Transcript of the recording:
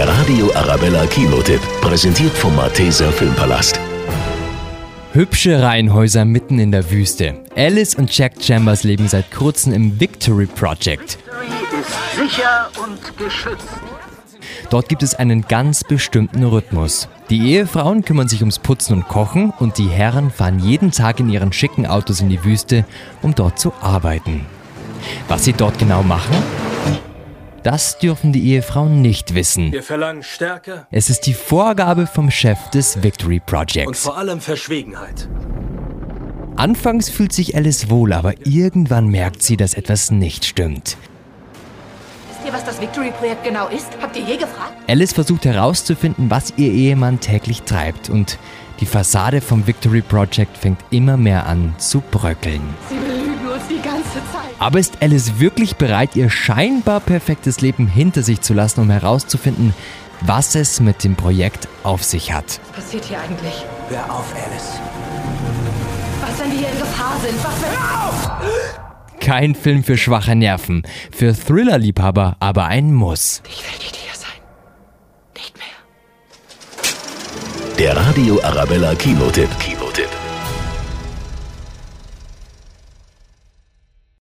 Der Radio Arabella Kinotipp, präsentiert vom Malteser Filmpalast. Hübsche Reihenhäuser mitten in der Wüste. Alice und Jack Chambers leben seit kurzem im Victory Project. Victory ist sicher und geschützt. Dort gibt es einen ganz bestimmten Rhythmus. Die Ehefrauen kümmern sich ums Putzen und Kochen und die Herren fahren jeden Tag in ihren schicken Autos in die Wüste, um dort zu arbeiten. Was sie dort genau machen? Das dürfen die Ehefrauen nicht wissen. Wir verlangen Stärke Es ist die Vorgabe vom Chef des Victory und Projects. vor allem Verschwiegenheit. Anfangs fühlt sich Alice wohl, aber irgendwann merkt sie, dass etwas nicht stimmt. Wisst ihr, was das Victory-Projekt genau ist? Habt ihr je gefragt? Alice versucht herauszufinden, was ihr Ehemann täglich treibt und die Fassade vom Victory Project fängt immer mehr an zu bröckeln. Sie die ganze Zeit. Aber ist Alice wirklich bereit, ihr scheinbar perfektes Leben hinter sich zu lassen, um herauszufinden, was es mit dem Projekt auf sich hat? Was passiert hier eigentlich? Hör auf, Alice. Was, wenn wir hier in Gefahr sind? Was, wenn... Kein Film für schwache Nerven, für Thriller-Liebhaber aber ein Muss. Ich will nicht hier sein. Nicht mehr. Der Radio Arabella Kinotipp. Kinotipp.